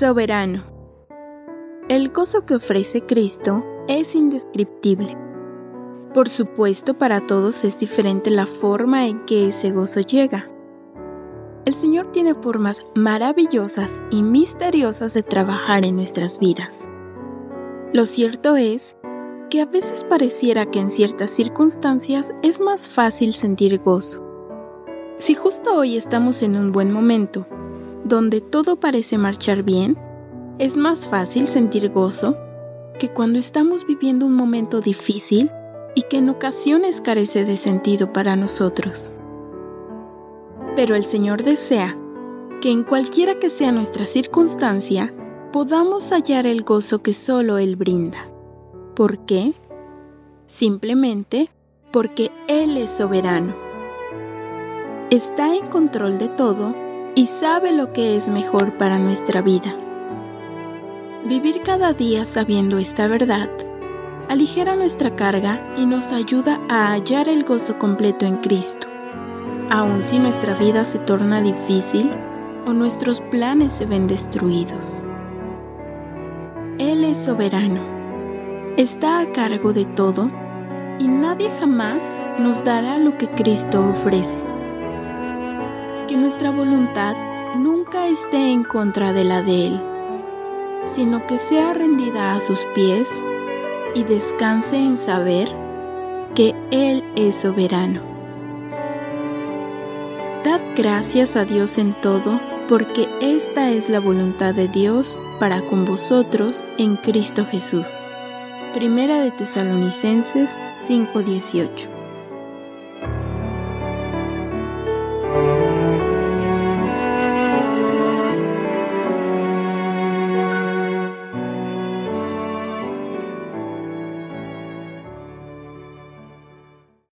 Soberano. El gozo que ofrece Cristo es indescriptible. Por supuesto, para todos es diferente la forma en que ese gozo llega. El Señor tiene formas maravillosas y misteriosas de trabajar en nuestras vidas. Lo cierto es que a veces pareciera que en ciertas circunstancias es más fácil sentir gozo. Si justo hoy estamos en un buen momento, donde todo parece marchar bien, es más fácil sentir gozo que cuando estamos viviendo un momento difícil y que en ocasiones carece de sentido para nosotros. Pero el Señor desea que en cualquiera que sea nuestra circunstancia, podamos hallar el gozo que solo Él brinda. ¿Por qué? Simplemente porque Él es soberano. Está en control de todo y sabe lo que es mejor para nuestra vida. Vivir cada día sabiendo esta verdad aligera nuestra carga y nos ayuda a hallar el gozo completo en Cristo, aun si nuestra vida se torna difícil o nuestros planes se ven destruidos. Él es soberano, está a cargo de todo y nadie jamás nos dará lo que Cristo ofrece. Que nuestra voluntad nunca esté en contra de la de Él, sino que sea rendida a sus pies y descanse en saber que Él es soberano. Dad gracias a Dios en todo, porque esta es la voluntad de Dios para con vosotros en Cristo Jesús. Primera de Tesalonicenses 5:18